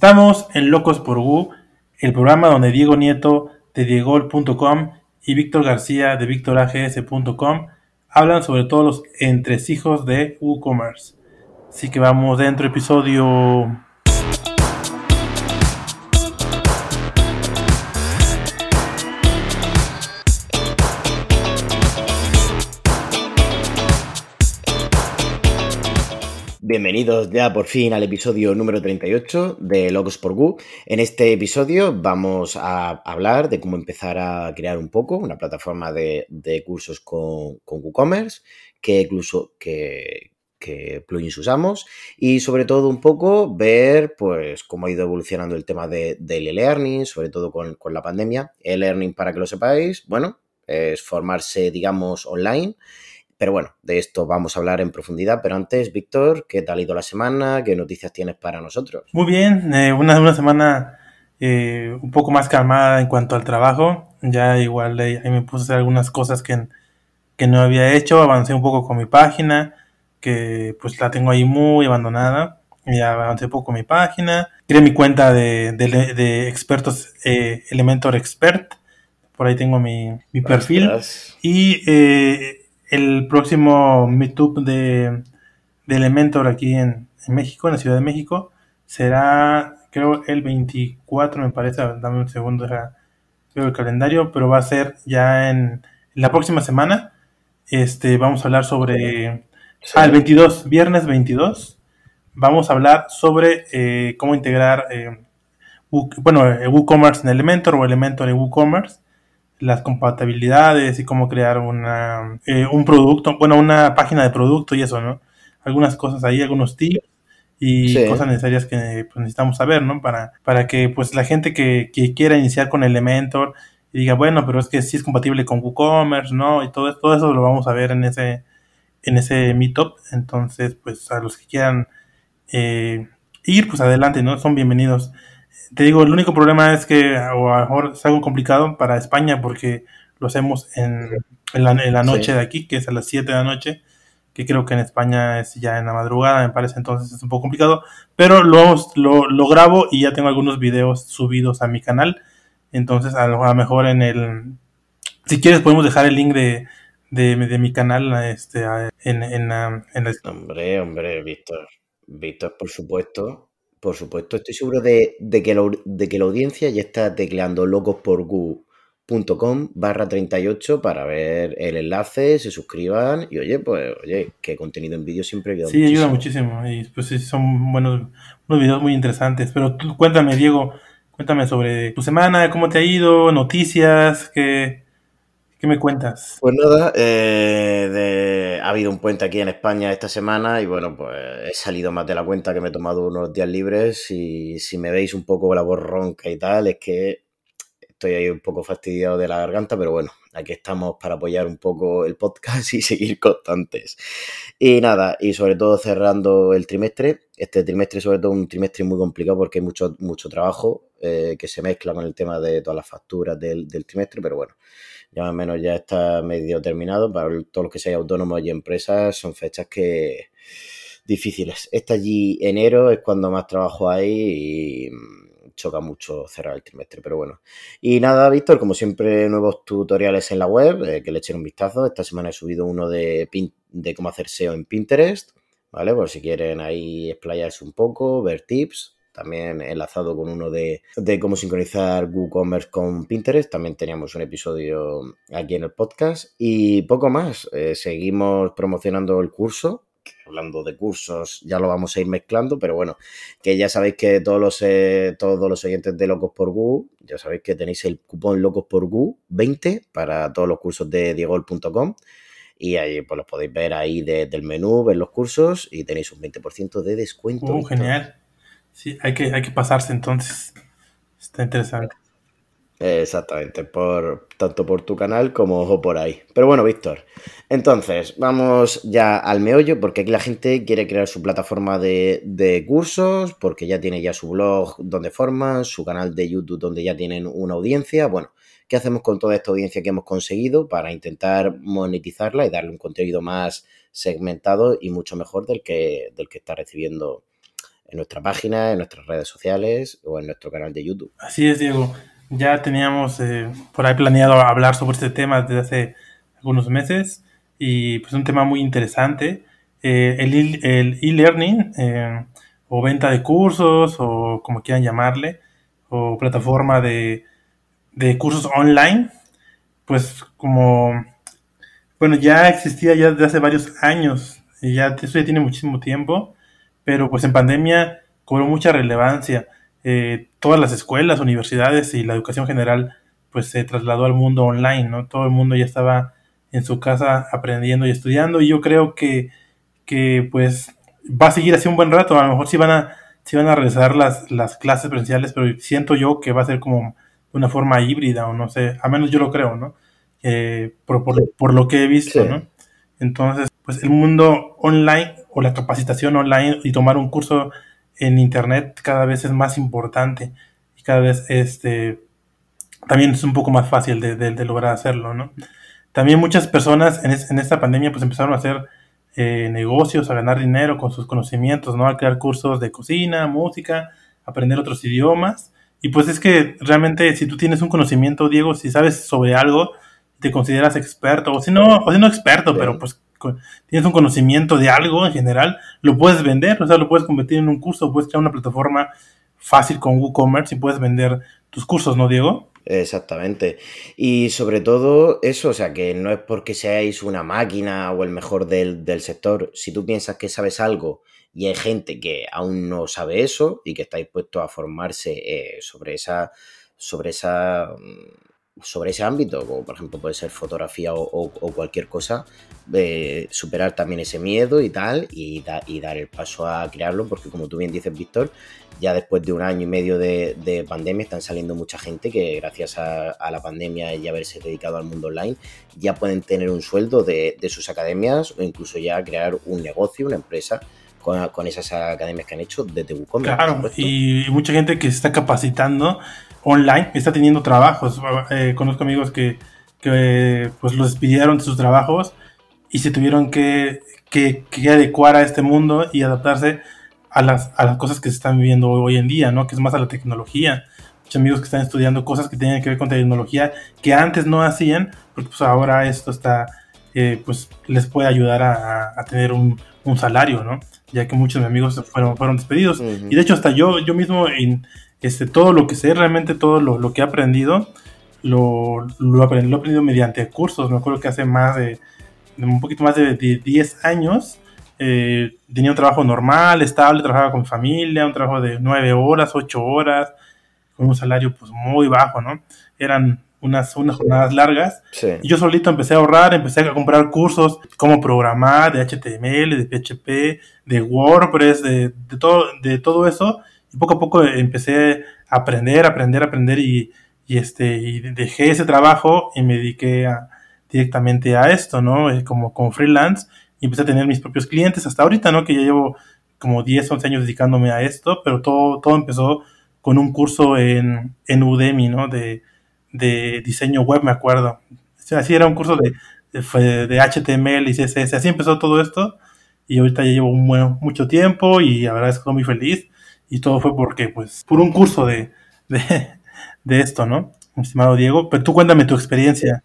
Estamos en Locos por Wu, el programa donde Diego Nieto de diegol.com y Víctor García de victorags.com hablan sobre todos los entresijos de WooCommerce. Así que vamos dentro, episodio Bienvenidos ya por fin al episodio número 38 de Logos por Gu. En este episodio vamos a hablar de cómo empezar a crear un poco una plataforma de, cursos con, WooCommerce, qué, incluso, qué, plugins usamos y sobre todo un poco ver pues cómo ha ido evolucionando el tema de, del e-learning, sobre todo con, con la pandemia. E-learning, para que lo sepáis, bueno, es formarse, digamos, online pero bueno, de esto vamos a hablar en profundidad. Pero antes, Víctor, ¿qué tal ha ido la semana? ¿Qué noticias tienes para nosotros? Muy bien, eh, una, una, semana eh, un poco más calmada en cuanto al trabajo. Ya igual ahí me puse a hacer algunas cosas que, que no había hecho. Avancé un poco con mi página, que pues la tengo ahí muy abandonada. Ya avancé un poco con mi página. Creé mi cuenta de, de, expertos eh, Elementor Expert. Por ahí tengo mi, mi perfil. Y eh, el próximo Meetup de, de Elementor aquí en, México, en la Ciudad de México, será, creo, el 24, me parece, dame un segundo, veo el calendario, pero va a ser ya en, la próxima semana. Este, vamos a hablar sobre, ah, el 22, viernes 22, vamos a hablar sobre eh, cómo integrar, eh, bueno, WooCommerce en Elementor o Elementor en WooCommerce las compatibilidades y cómo crear una, eh, un producto, bueno, una página de producto y eso, ¿no? Algunas cosas ahí, algunos tips y cosas necesarias que pues, necesitamos saber, ¿no? Para, para que pues la gente que, quiera iniciar con Elementor y diga, bueno, pero es que sí es compatible con WooCommerce, ¿no? Y todo, todo eso lo vamos a ver en ese, en ese meetup. Entonces, pues a los que quieran eh, ir, pues adelante, ¿no? Son bienvenidos. Te digo, el único problema es que a lo mejor es algo complicado para España porque lo hacemos en, la, noche de aquí, que es a las 7 de la noche, que creo que en España es ya en la madrugada, me parece, entonces es un poco complicado, pero lo, lo, grabo y ya tengo algunos videos subidos a mi canal, entonces a lo, mejor en el... Si quieres podemos dejar el link de, de, mi canal este, en, en, en la... Hombre, hombre, Víctor, Víctor, por supuesto, por supuesto, estoy seguro de, que, la, de que la audiencia ya está tecleando locosporgu.com barra 38 para ver el enlace, se suscriban y oye, pues oye, que contenido en vídeo siempre ayuda Sí, ayuda muchísimo y pues sí, son buenos, unos videos muy interesantes. Pero tú cuéntame, Diego, cuéntame sobre tu semana, cómo te ha ido, noticias, qué, ¿Qué me cuentas? Pues nada, eh, ha habido un puente aquí en España esta semana y bueno, pues he salido más de la cuenta que me he tomado unos días libres y si me veis un poco la voz ronca y tal, es que estoy ahí un poco fastidiado de la garganta, pero bueno, aquí estamos para apoyar un poco el podcast y seguir constantes. Y nada, y sobre todo cerrando el trimestre, este trimestre sobre todo un trimestre muy complicado porque hay mucho, mucho trabajo eh, que se mezcla con el tema de todas las facturas del, trimestre, pero bueno ya más menos ya está medio terminado. Para todos los que sean autónomos y empresas son fechas que difíciles. Está allí enero, es cuando más trabajo hay y choca mucho cerrar el trimestre, pero bueno. Y nada, Víctor, como siempre, nuevos tutoriales en la web, eh, que le echen un vistazo. Esta semana he subido uno de, de cómo hacer SEO en Pinterest, ¿vale? Por si quieren ahí explayarse un poco, ver tips también enlazado con uno de, cómo sincronizar WooCommerce con Pinterest. También teníamos un episodio aquí en el podcast. Y poco más, eh, seguimos promocionando el curso. Hablando de cursos, ya lo vamos a ir mezclando, pero bueno, que ya sabéis que todos los, eh, todos los oyentes de Locos por Gu, ya sabéis que tenéis el cupón Locos por Gu 20 para todos los cursos de diegol.com y ahí pues los podéis ver ahí del menú, ver los cursos y tenéis un 20% de descuento. Uh, genial. Sí, hay que, hay que pasarse entonces. Está interesante. Exactamente, por, tanto por tu canal como por ahí. Pero bueno, Víctor, entonces vamos ya al meollo, porque aquí la gente quiere crear su plataforma de, de, cursos, porque ya tiene ya su blog donde forman, su canal de YouTube donde ya tienen una audiencia. Bueno, ¿qué hacemos con toda esta audiencia que hemos conseguido para intentar monetizarla y darle un contenido más segmentado y mucho mejor del que, del que está recibiendo en nuestra página, en nuestras redes sociales o en nuestro canal de YouTube. Así es, Diego. Ya teníamos eh, por ahí planeado hablar sobre este tema desde hace algunos meses y pues un tema muy interesante. Eh, el e-learning eh, o venta de cursos o como quieran llamarle o plataforma de, de cursos online, pues como, bueno, ya existía ya desde hace varios años y ya eso ya tiene muchísimo tiempo, pero pues en pandemia cobró mucha relevancia. Eh, todas las escuelas, universidades y la educación general pues se trasladó al mundo online, ¿no? Todo el mundo ya estaba en su casa aprendiendo y estudiando y yo creo que, que pues va a seguir así un buen rato, a lo mejor sí van a, sí van a regresar las, las clases presenciales, pero siento yo que va a ser como una forma híbrida o no sé, a menos yo lo creo, ¿no? Eh, por, por, lo que he visto, ¿no? Entonces, pues el mundo online o la capacitación online y tomar un curso en internet cada vez es más importante y cada vez este también es un poco más fácil de, de, lograr hacerlo, ¿no? También muchas personas en, en, esta pandemia pues empezaron a hacer eh, negocios, a ganar dinero con sus conocimientos, ¿no? A crear cursos de cocina, música, aprender otros idiomas. Y pues es que realmente si tú tienes un conocimiento, Diego, si sabes sobre algo, te consideras experto, o si no, o si no experto, pero pues tienes un conocimiento de algo en general, lo puedes vender, o sea, lo puedes convertir en un curso, puedes crear una plataforma fácil con WooCommerce y puedes vender tus cursos, ¿no, Diego? Exactamente. Y sobre todo eso, o sea, que no es porque seáis una máquina o el mejor del, sector, si tú piensas que sabes algo y hay gente que aún no sabe eso y que está dispuesto a formarse eh, sobre esa sobre esa mm, sobre ese ámbito, como por ejemplo puede ser fotografía o, cualquier cosa, eh, superar también ese miedo y tal, y, y, dar el paso a crearlo, porque como tú bien dices, Víctor, ya después de un año y medio de, pandemia están saliendo mucha gente que gracias a, la pandemia y haberse dedicado al mundo online, ya pueden tener un sueldo de, sus academias o incluso ya crear un negocio, una empresa. Con, esas academias que han hecho desde WooCommerce. Claro, y mucha gente que se está capacitando online, está teniendo trabajos. Eh, conozco amigos que, pues los despidieron de sus trabajos y se tuvieron que, que, adecuar a este mundo y adaptarse a las, a las cosas que se están viviendo hoy en día, ¿no? Que es más a la tecnología. Muchos amigos que están estudiando cosas que tienen que ver con tecnología que antes no hacían, porque pues ahora esto está, eh, pues les puede ayudar a, tener un, un, salario, ¿no? Ya que muchos de mis amigos fueron, fueron despedidos. Y de hecho hasta yo, yo mismo en, este, todo lo que sé, realmente todo lo, que he aprendido, lo, lo, aprendí, lo, he aprendido mediante cursos. Me acuerdo que hace más de, un poquito más de, 10 años, eh, tenía un trabajo normal, estable, trabajaba con familia, un trabajo de 9 horas, 8 horas, con un salario pues muy bajo, ¿no? Eran unas, unas jornadas largas. Y yo solito empecé a ahorrar, empecé a comprar cursos, cómo programar, de HTML, de PHP, de WordPress, de, de, todo, de todo eso. Y poco a poco empecé a aprender, aprender, aprender y, y este, y dejé ese trabajo y me dediqué directamente a esto, ¿no? Eh, como, como freelance y empecé a tener mis propios clientes hasta ahorita, ¿no? Que ya llevo como 10, 11 años dedicándome a esto, pero todo, todo empezó con un curso en, en Udemy, ¿no? De, de diseño web, me acuerdo. así era un curso de, de, de, HTML y CSS. Así empezó todo esto. Y ahorita ya llevo bueno, mucho tiempo y la verdad es que estoy muy feliz. Y todo fue porque, pues, por un curso de, de, esto, ¿no? Estimado Diego, pero tú cuéntame tu experiencia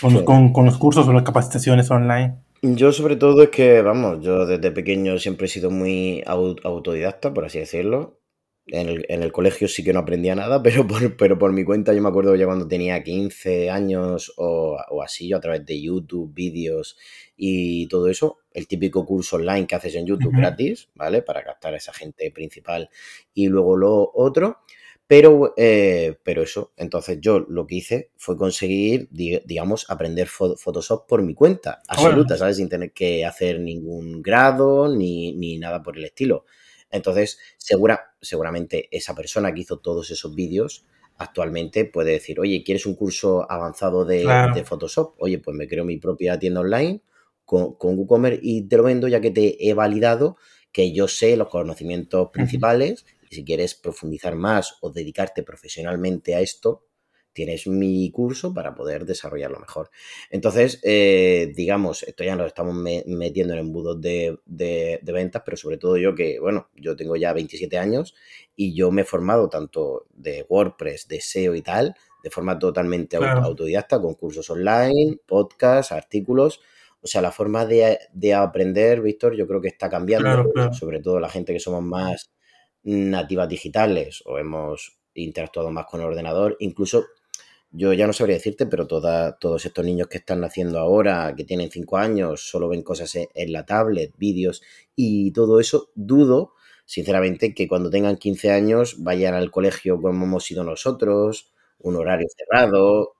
con, con, los cursos o las capacitaciones online. Yo sobre todo es que, vamos, yo desde pequeño siempre he sido muy autodidacta, por así decirlo. En el, en el, colegio sí que no aprendía nada, pero por, pero por mi cuenta yo me acuerdo ya cuando tenía 15 años o, o así, yo a través de YouTube, vídeos y todo eso, el típico curso online que haces en YouTube gratis, ¿vale? Para captar a esa gente principal y luego lo otro. Pero, eh, pero eso, entonces yo lo que hice fue conseguir, digamos, aprender Photoshop por mi cuenta, absoluta, ¿sabes? Sin tener que hacer ningún grado ni, ni nada por el estilo. Entonces, segura, seguramente esa persona que hizo todos esos vídeos actualmente puede decir, oye, ¿quieres un curso avanzado de, de Photoshop? Oye, pues me creo mi propia tienda online con, WooCommerce y te lo vendo ya que te he validado que yo sé los conocimientos principales y si quieres profundizar más o dedicarte profesionalmente a esto, tienes mi curso para poder desarrollarlo mejor. Entonces, eh, digamos, esto ya nos estamos metiendo en embudos de, de, ventas, pero sobre todo yo que, bueno, yo tengo ya 27 años y yo me he formado tanto de WordPress, de SEO y tal, de forma totalmente autodidacta, con cursos online, podcasts, artículos. O sea, la forma de, aprender, Víctor, yo creo que está cambiando, sobre todo la gente que somos más nativas digitales o hemos interactuado más con el ordenador, incluso yo ya no sabría decirte, pero todos estos niños que están naciendo ahora, que tienen 5 años, solo ven cosas en, la tablet, vídeos y todo eso, dudo, sinceramente, que cuando tengan 15 años vayan al colegio como hemos sido nosotros, un horario cerrado,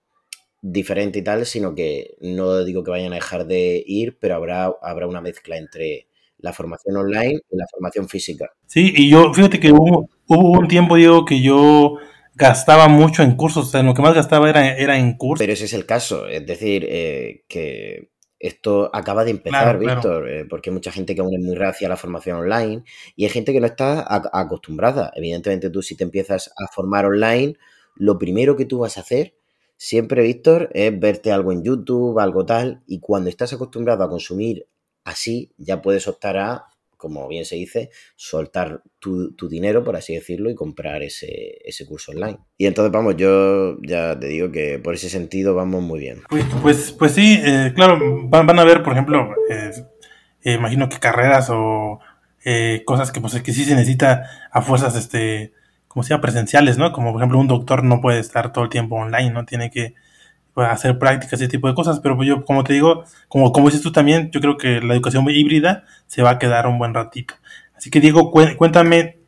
diferente y tal, sino que no digo que vayan a dejar de ir, pero habrá, habrá una mezcla entre la formación online y la formación física. Sí, y yo, fíjate que hubo, hubo un tiempo, Diego, que yo gastaba mucho en cursos, o sea, lo que más gastaba era, era en cursos. Pero ese es el caso, es decir, eh, que esto acaba de empezar, Víctor, eh, porque hay mucha gente que aún es muy racia a la formación online y hay gente que no está acostumbrada. Evidentemente tú si te empiezas a formar online, lo primero que tú vas a hacer siempre, Víctor, es verte algo en YouTube, algo tal, y cuando estás acostumbrado a consumir así, ya puedes optar a como bien se dice, soltar tu, dinero, por así decirlo, y comprar ese, curso online. Y entonces, vamos, yo ya te digo que por ese sentido vamos muy bien. Pues, pues, pues sí, eh, claro, van, a ver, por ejemplo, eh, imagino que carreras o eh, cosas que, pues, que sí se necesita a fuerzas, este, como sea, presenciales, ¿no? Como por ejemplo un doctor no puede estar todo el tiempo online, ¿no? Tiene que hacer prácticas, ese tipo de cosas, pero yo, como te digo, como, como dices tú también, yo creo que la educación híbrida se va a quedar un buen ratito. Así que Diego, cuéntame,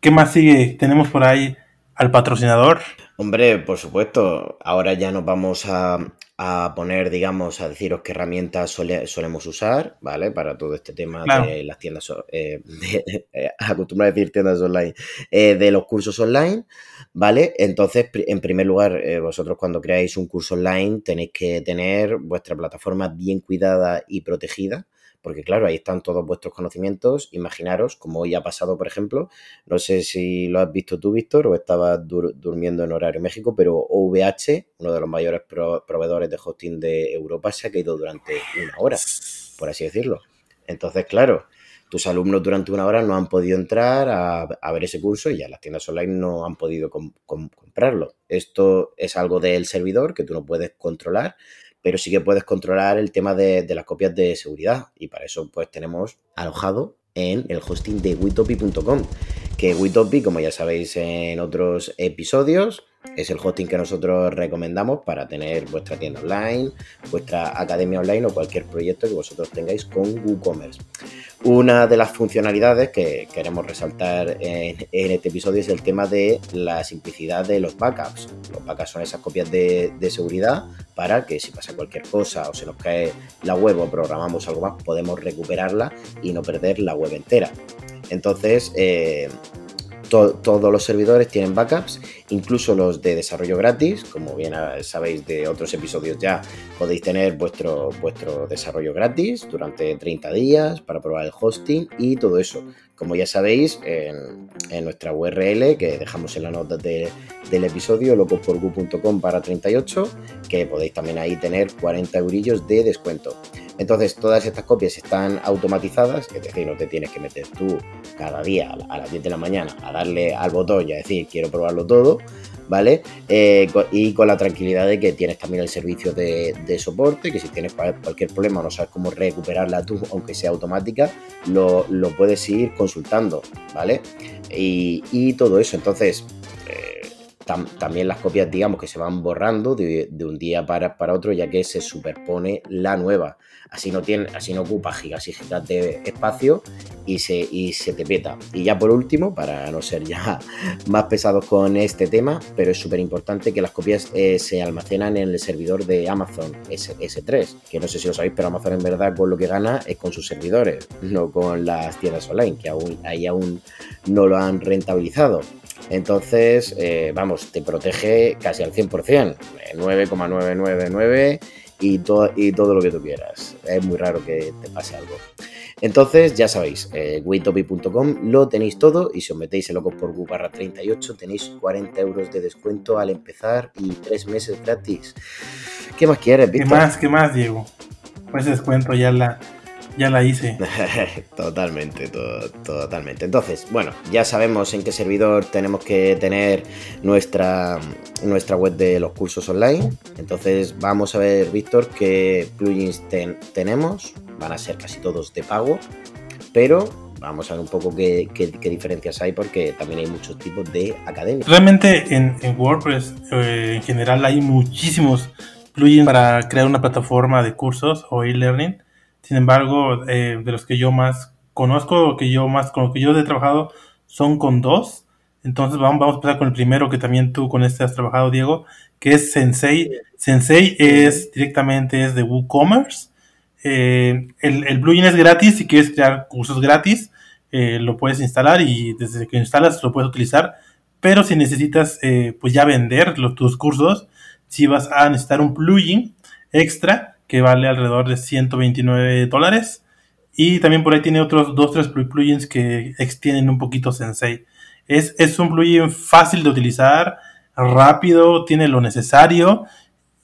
¿qué más sigue? Tenemos por ahí al patrocinador. Hombre, por supuesto, ahora ya nos vamos a, a poner, digamos, a deciros qué herramientas solemos usar, ¿vale? Para todo este tema de las tiendas, eh, eh a decir tiendas online, eh, de los cursos online, ¿vale? Entonces, en primer lugar, eh, vosotros cuando creáis un curso online tenéis que tener vuestra plataforma bien cuidada y protegida, porque claro, ahí están todos vuestros conocimientos. Imaginaros, como hoy ha pasado, por ejemplo, no sé si lo has visto tú, Víctor, o estabas durmiendo en horario México, pero OVH, uno de los mayores proveedores de hosting de Europa, se ha caído durante una hora, por así decirlo. Entonces, claro, tus alumnos durante una hora no han podido entrar a, ver ese curso y ya las tiendas online no han podido comprarlo. Esto es algo del servidor que tú no puedes controlar, pero sí que puedes controlar el tema de, las copias de seguridad. Y para eso pues tenemos alojado en el hosting de witopi.com que Witopi, como ya sabéis en otros episodios, es el hosting que nosotros recomendamos para tener vuestra tienda online, vuestra academia online o cualquier proyecto que vosotros tengáis con WooCommerce. Una de las funcionalidades que queremos resaltar en, este episodio es el tema de la simplicidad de los backups. Los backups son esas copias de, seguridad para que si pasa cualquier cosa o se nos cae la web o programamos algo más, podemos recuperarla y no perder la web entera. Entonces, eh, todos los servidores tienen backups, incluso los de desarrollo gratis, como bien sabéis de otros episodios ya, podéis tener vuestro, vuestro desarrollo gratis durante 30 días para probar el hosting y todo eso. Como ya sabéis, en, nuestra URL que dejamos en la nota del episodio, locosporgu.com para 38, que podéis también ahí tener 40 eurillos de descuento. Entonces, todas estas copias están automatizadas, es decir, no te tienes que meter tú cada día a las 10 de la mañana a darle al botón y a decir quiero probarlo todo, ¿vale? Eh, y con la tranquilidad de que tienes también el servicio de, soporte, que si tienes cualquier problema o no sabes cómo recuperarla tú, aunque sea automática, lo, puedes ir consultando, ¿vale? Y, todo eso, entonces... Eh, también las copias, digamos, que se van borrando de, un día para, para otro, ya que se superpone la nueva así no, tiene, así no ocupa gigas y gigas de espacio y se, y se te peta. Y ya por último, para no ser ya más pesados con este tema, pero es súper importante que las copias eh, se almacenan en el servidor de Amazon S 3 que no sé si lo sabéis, pero Amazon en verdad con lo que gana es con sus servidores, no con las tiendas online, que aún, ahí aún no lo han rentabilizado. Entonces, eh, vamos, te protege casi al 100%, 9,999 y, todo, y todo lo que tú quieras. Es muy raro que te pase algo. Entonces, ya sabéis, eh, lo tenéis todo y si os metéis en locos por Gu barra 38 tenéis 40 euros de descuento al empezar y 3 meses gratis. ¿Qué más quieres, Víctor? ¿Qué más, qué más, Diego? Pues descuento ya la, ya la hice. totalmente, totalmente. Entonces, bueno, ya sabemos en qué servidor tenemos que tener nuestra, nuestra web de los cursos online. Entonces, vamos a ver, Víctor, qué plugins tenemos. Van a ser casi todos de pago, pero vamos a ver un poco qué, diferencias hay porque también hay muchos tipos de academias. Realmente en, WordPress eh, en general hay muchísimos plugins para crear una plataforma de cursos o e-learning sin embargo, eh, de los que yo más conozco, que yo más con lo que yo he trabajado, son con dos. Entonces vamos, vamos a empezar con el primero que también tú con este has trabajado, Diego, que es Sensei. Sensei es directamente es de WooCommerce. Eh, el, el plugin es gratis, si quieres crear cursos gratis, eh, lo puedes instalar y desde que instalas lo puedes utilizar. Pero si necesitas pues ya vender los, tus cursos, si vas a necesitar un plugin extra que vale alrededor de 129 dólares. Y también por ahí tiene otros dos, tres plugins que extienden un poquito Sensei. Es, es un plugin fácil de utilizar, rápido, tiene lo necesario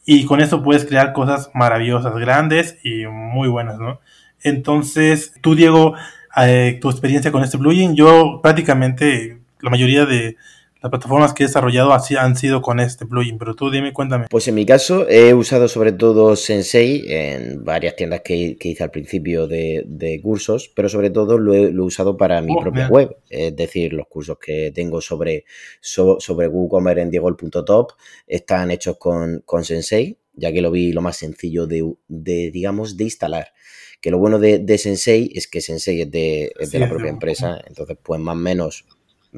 y con eso puedes crear cosas maravillosas, grandes y muy buenas, ¿no? Entonces, tú, Diego, eh, tu experiencia con este plugin, yo prácticamente la mayoría de, las plataformas que he desarrollado así han sido con este plugin, pero tú dime, cuéntame. Pues en mi caso he usado sobre todo Sensei en varias tiendas que, hice al principio de, cursos, pero sobre todo lo he, usado para mi oh, propia web, es decir, los cursos que tengo sobre, sobre WooCommerce en diegol.top están hechos con, con Sensei, ya que lo vi lo más sencillo de, digamos, de instalar. Que lo bueno de, Sensei es que Sensei es de, la propia empresa, entonces pues más o menos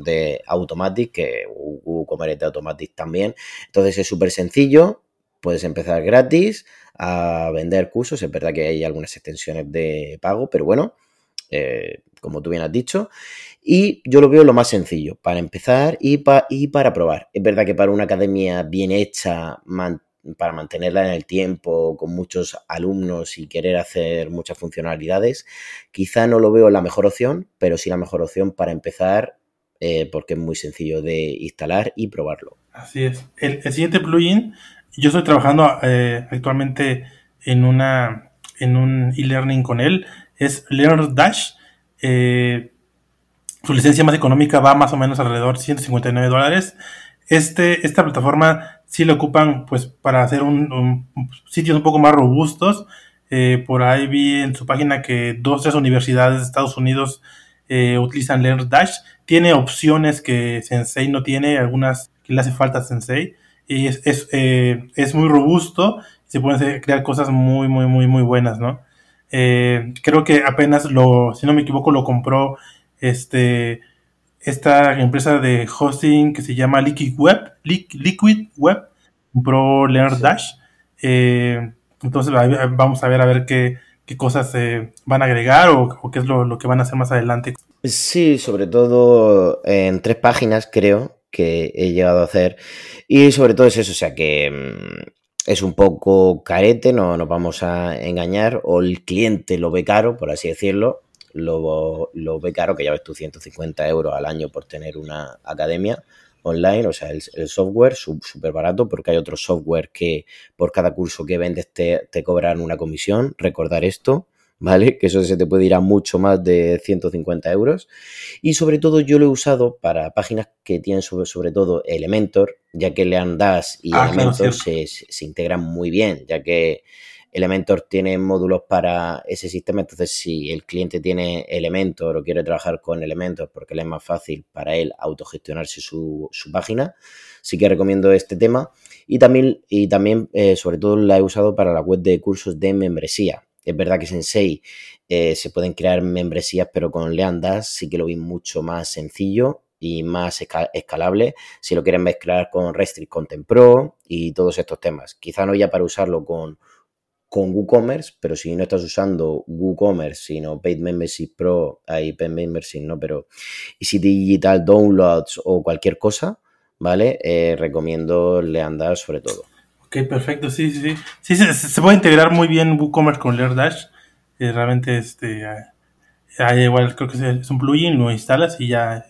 de Automatic, que WooCommerce de Automatic también. Entonces es súper sencillo, puedes empezar gratis a vender cursos. Es verdad que hay algunas extensiones de pago, pero bueno, eh, como tú bien has dicho. Y yo lo veo lo más sencillo para empezar y, y para probar. Es verdad que para una academia bien hecha, para mantenerla en el tiempo, con muchos alumnos y querer hacer muchas funcionalidades, quizá no lo veo la mejor opción, pero sí la mejor opción para empezar eh, porque es muy sencillo de instalar y probarlo. Así es. El, siguiente plugin, yo estoy trabajando eh, actualmente en una en un e-learning con él, es LearnDash. Eh, su licencia más económica va más o menos alrededor de 159 dólares. Este, esta plataforma sí la ocupan pues para hacer un, sitios un poco más robustos. por ahí vi en su página que dos tres universidades de Estados Unidos utilizan LearnDash tiene opciones que Sensei no tiene, algunas que le hace falta a Sensei. Y es, es, eh, es muy robusto, se pueden crear cosas muy, muy, muy, muy buenas, ¿no? Eh, creo que apenas lo, si no me equivoco, lo compró este, esta empresa de hosting que se llama Liquid Web, Liquid Web, compró Learn Dash. Eh, entonces vamos a ver a ver qué, qué cosas se van a agregar o, qué es lo, lo, que van a hacer más adelante. Sí, sobre todo en tres páginas creo que he llegado a hacer. Y sobre todo es eso, o sea que mm, es un poco carete, no nos vamos a engañar, o el cliente lo ve caro, por así decirlo, lo, lo ve caro, que ya ves tú 150 euros al año por tener una academia online, o sea, el, software súper barato, porque hay otro software que por cada curso que vendes te, te cobran una comisión, recordar esto. ¿vale? Que eso se te puede ir a mucho más de 150 euros. Y sobre todo yo lo he usado para páginas que tienen sobre, sobre todo Elementor, ya que Leandas y ah, Elementor se, se, integran muy bien, ya que Elementor tiene módulos para ese sistema, entonces si el cliente tiene Elementor o quiere trabajar con Elementor porque le es más fácil para él autogestionarse su, página, sí que recomiendo este tema. Y también, y también eh, sobre todo la he usado para la web de cursos de membresía. Es verdad que Sensei eh, se pueden crear membresías, pero con Leandas sí que lo vi mucho más sencillo y más escalable si lo quieren mezclar con Restrict Content Pro y todos estos temas. Quizá no ya para usarlo con, con WooCommerce, pero si no estás usando WooCommerce, sino Paid Membership Pro, hay Paid Membership, ¿no? Pero y si Digital Downloads o cualquier cosa, ¿vale? Eh, recomiendo Leandas sobre todo. Ok, perfecto, sí, sí, sí. Sí, se, puede integrar muy bien WooCommerce con LearnDash. Eh, realmente este, Ahí igual creo que es un plugin, lo instalas y ya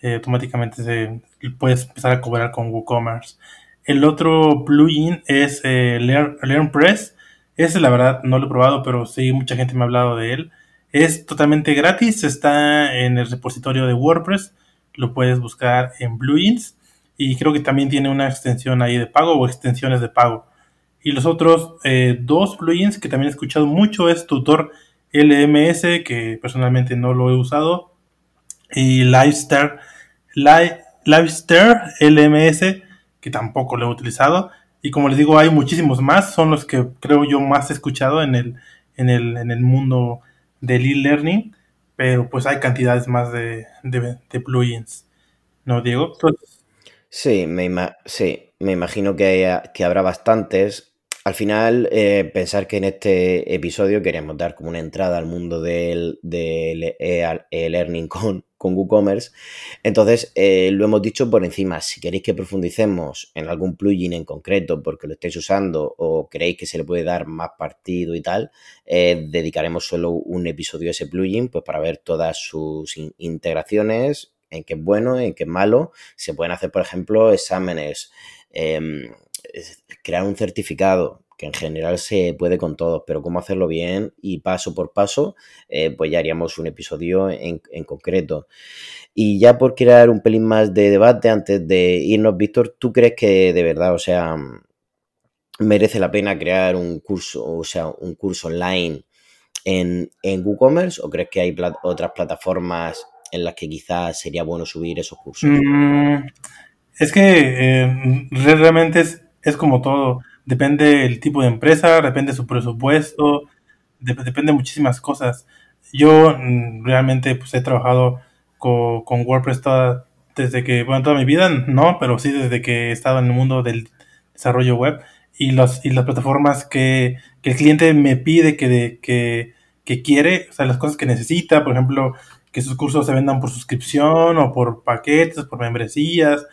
eh, automáticamente se, puedes empezar a cobrar con WooCommerce. El otro plugin es eh, Learn, LearnPress. Ese la verdad no lo he probado, pero sí mucha gente me ha hablado de él. Es totalmente gratis, está en el repositorio de WordPress, lo puedes buscar en plugins y creo que también tiene una extensión ahí de pago o extensiones de pago. Y los otros eh, dos plugins que también he escuchado mucho es Tutor LMS, que personalmente no lo he usado, y Livestar, Livestar LMS, que tampoco lo he utilizado. Y como les digo, hay muchísimos más, son los que creo yo más he escuchado en el, en el, en el mundo del e-learning, pero pues hay cantidades más de, de, plugins. ¿No, Diego? Sí, me, sí, me imagino que, que habrá bastantes. Al final, eh, pensar que en este episodio queríamos dar como una entrada al mundo del, e-learning con, con WooCommerce. Entonces, eh, lo hemos dicho por encima. Si queréis que profundicemos en algún plugin en concreto porque lo estáis usando o creéis que se le puede dar más partido y tal, eh, dedicaremos solo un episodio a ese plugin pues para ver todas sus integraciones, en qué es bueno, en qué es malo. Se pueden hacer, por ejemplo, exámenes em, crear un certificado, que en general se puede con todos, pero cómo hacerlo bien y paso por paso, eh, pues ya haríamos un episodio en, concreto. Y ya por crear un pelín más de debate antes de irnos, Víctor, ¿tú crees que de verdad, o sea, merece la pena crear un curso, o sea, un curso online en, en WooCommerce o crees que hay otras plataformas en las que quizás sería bueno subir esos cursos? Mm, es que eh, realmente es, es, como todo. Depende el tipo de empresa, depende su presupuesto, depende muchísimas cosas. Yo mm, realmente pues, he trabajado con, con WordPress toda, desde que, bueno, toda mi vida, no, pero sí desde que he estado en el mundo del desarrollo web y, los, y las plataformas que, que el cliente me pide que, que, que quiere, o sea, las cosas que necesita, por ejemplo, que sus cursos se vendan por suscripción o por paquetes, por membresías,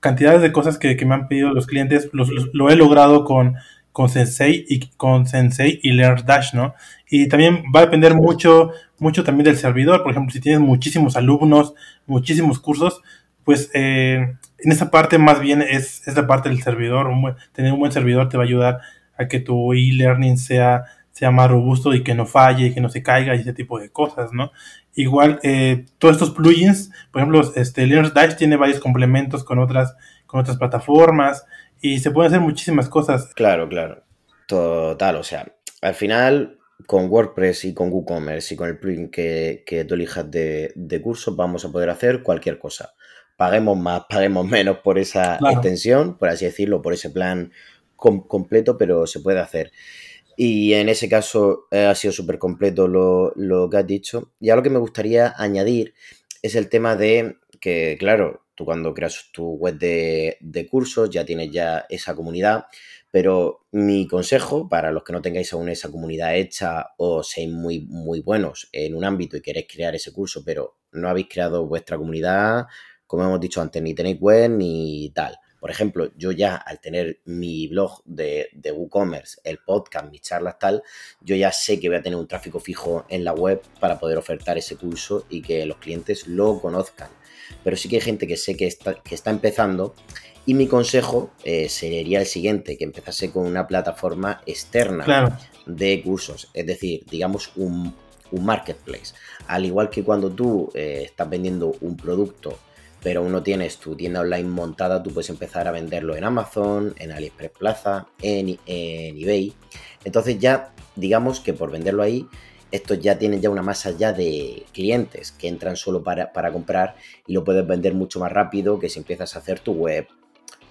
cantidades de cosas que, me han pedido los clientes, lo he logrado con, con Sensei y con Sensei y LearnDash, ¿no? Y también va a depender mucho, mucho también del servidor. Por ejemplo, si tienes muchísimos alumnos, muchísimos cursos, pues eh, en esa parte más bien es, es la parte del servidor. tener un buen servidor te va a ayudar a que tu e-learning sea, sea más robusto y que no falle y que no se caiga y ese tipo de cosas, ¿no? Igual, eh, todos estos plugins, por ejemplo, este, Linux Dash tiene varios complementos con otras, con otras plataformas y se pueden hacer muchísimas cosas. Claro, claro. Total, o sea, al final con WordPress y con WooCommerce y con el plugin que, que tú elijas de, de curso vamos a poder hacer cualquier cosa. Paguemos más, paguemos menos por esa extensión, por así decirlo, por ese plan completo, pero se puede hacer. Y en ese caso eh, ha sido súper completo lo, que has dicho. Y lo que me gustaría añadir es el tema de que, claro, tú cuando creas tu web de, cursos ya tienes ya esa comunidad, pero mi consejo para los que no tengáis aún esa comunidad hecha o seáis muy, muy buenos en un ámbito y queréis crear ese curso, pero no habéis creado vuestra comunidad, como hemos dicho antes, ni tenéis web ni tal. Por ejemplo, yo ya al tener mi blog de, de WooCommerce, el podcast, mis charlas tal, yo ya sé que voy a tener un tráfico fijo en la web para poder ofertar ese curso y que los clientes lo conozcan. Pero sí que hay gente que sé que está, que está empezando y mi consejo eh, sería el siguiente, que empezase con una plataforma externa de cursos, es decir, digamos un, marketplace. Al igual que cuando tú eh, estás vendiendo un producto pero uno tienes tu tienda online montada, tú puedes empezar a venderlo en Amazon, en AliExpress Plaza, en, eBay. Entonces ya, digamos que por venderlo ahí, estos ya tienen ya una masa ya de clientes que entran solo para, comprar y lo puedes vender mucho más rápido que si empiezas a hacer tu web,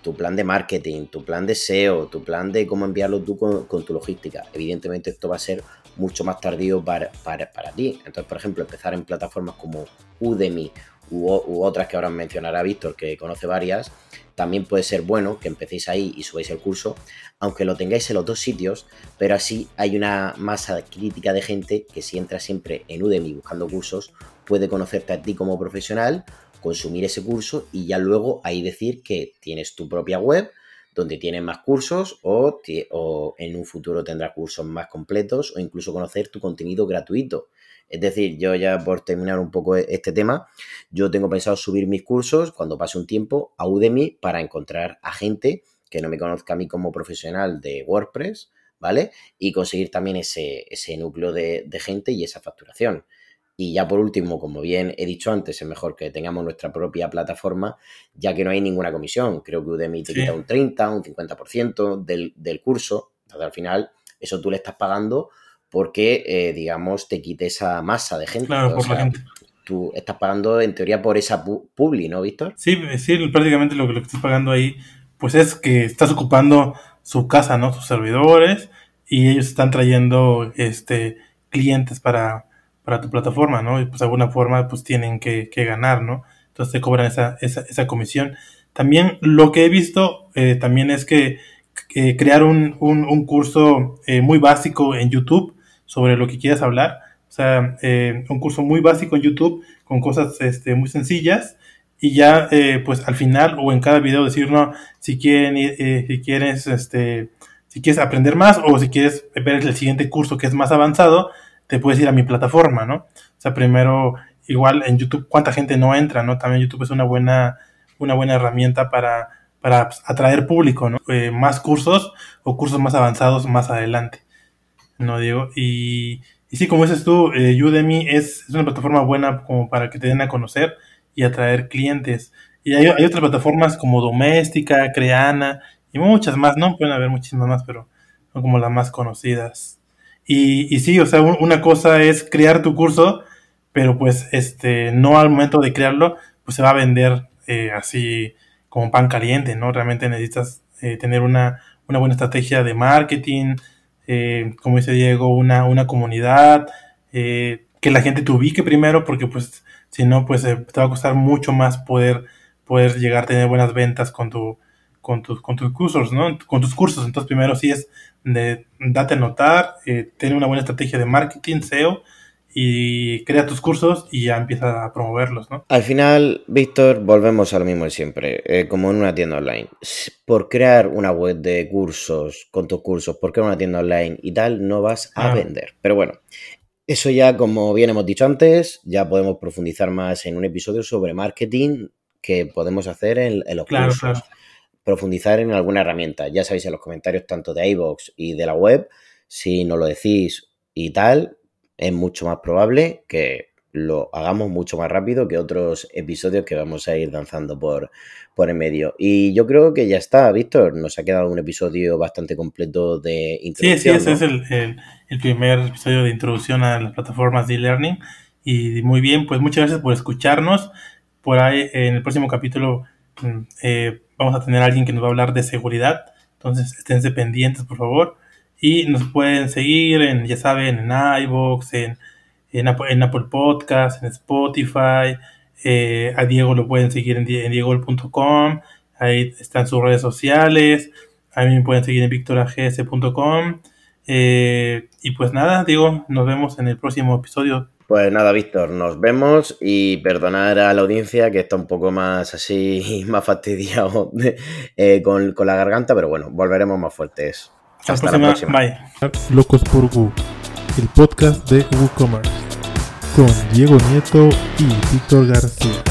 tu plan de marketing, tu plan de SEO, tu plan de cómo enviarlo tú con, tu logística. Evidentemente esto va a ser mucho más tardío para, para, para ti. Entonces, por ejemplo, empezar en plataformas como Udemy u, otras que ahora mencionará Víctor, que conoce varias, también puede ser bueno que empecéis ahí y subáis el curso, aunque lo tengáis en los dos sitios, pero así hay una masa crítica de gente que si entra siempre en Udemy buscando cursos, puede conocerte a ti como profesional, consumir ese curso y ya luego ahí decir que tienes tu propia web donde tienes más cursos o, o en un futuro tendrás cursos más completos o incluso conocer tu contenido gratuito Es decir, yo ya por terminar un poco este tema, yo tengo pensado subir mis cursos cuando pase un tiempo a Udemy para encontrar a gente que no me conozca a mí como profesional de WordPress, ¿vale? Y conseguir también ese, ese núcleo de, de gente y esa facturación. Y ya por último, como bien he dicho antes, es mejor que tengamos nuestra propia plataforma, ya que no hay ninguna comisión. Creo que Udemy te quita un 30, un 50% del, del curso. Entonces, al final, eso tú le estás pagando porque, eh, digamos, te quite esa masa de gente. Claro, por la gente. Tú estás pagando, en teoría, por esa publi, ¿no, Víctor? Sí, sí, prácticamente lo que, lo que estás pagando ahí, pues es que estás ocupando su casa, ¿no? Sus servidores y ellos están trayendo este clientes para para tu plataforma, ¿no? Y pues de alguna forma pues tienen que, ganar, ¿no? Entonces te cobran esa, esa, esa comisión. También lo que he visto eh, también es que crear un, un, curso eh, muy básico en YouTube sobre lo que quieras hablar. O sea, eh, un curso muy básico en YouTube con cosas este, muy sencillas y ya pues al final o en cada video decir, no, si quieren, si quieres, este, si quieres aprender más o si quieres ver el siguiente curso que es más avanzado, te puedes ir a mi plataforma, ¿no? O sea, primero, igual en YouTube, ¿cuánta gente no entra, no? También YouTube es una buena, una buena herramienta para, para pues, atraer público, ¿no? Eh, más cursos o cursos más avanzados más adelante, ¿no, Diego? Y, y sí, como dices tú, eh, Udemy es, es, una plataforma buena como para que te den a conocer y atraer clientes. Y hay, hay otras plataformas como Doméstica, Creana y muchas más, ¿no? Pueden haber muchísimas más, pero son como las más conocidas. Y, y sí, o sea, una cosa es crear tu curso, pero pues este, no al momento de crearlo, pues se va a vender eh, así como pan caliente, ¿no? Realmente necesitas eh, tener una, una, buena estrategia de marketing, eh, como dice Diego, una, una comunidad, que la gente te ubique primero, porque pues si no, pues te va a costar mucho más poder, poder llegar a tener buenas ventas con tu, con tus, con tus cursos, ¿no? Con tus cursos. Entonces, primero sí es de date a notar, eh, tener una buena estrategia de marketing, SEO, y crea tus cursos y ya empieza a promoverlos, ¿no? Al final, Víctor, volvemos a lo mismo de siempre, eh, como en una tienda online. Por crear una web de cursos con tus cursos, por crear una tienda online y tal, no vas a ah. vender. Pero bueno, eso ya, como bien hemos dicho antes, ya podemos profundizar más en un episodio sobre marketing que podemos hacer en, los cursos. Claro profundizar en alguna herramienta. Ya sabéis en los comentarios tanto de iVoox y de la web, si nos lo decís y tal, es mucho más probable que lo hagamos mucho más rápido que otros episodios que vamos a ir danzando por, por en medio. Y yo creo que ya está, Víctor. Nos ha quedado un episodio bastante completo de introducción. Sí, sí, ese es el, el, primer episodio de introducción a las plataformas de e-learning. Y muy bien, pues muchas gracias por escucharnos. Por ahí en el próximo capítulo mm, eh, vamos a tener a alguien que nos va a hablar de seguridad. Entonces, esténse pendientes, por favor. Y nos pueden seguir en, ya saben, en iVoox, en, en, Apple, Podcast, en Spotify. Eh, a Diego lo pueden seguir en, en diego.com. Ahí están sus redes sociales. A mí me pueden seguir en victorags.com. Eh, y pues nada, Diego, nos vemos en el próximo episodio pues nada, Víctor, nos vemos y perdonar a la audiencia que está un poco más así, más fastidiado eh, con, la garganta, pero bueno, volveremos más fuertes. Hasta, la próxima. Bye. Locos por Wu, el podcast de WooCommerce, con Diego Nieto y Víctor García.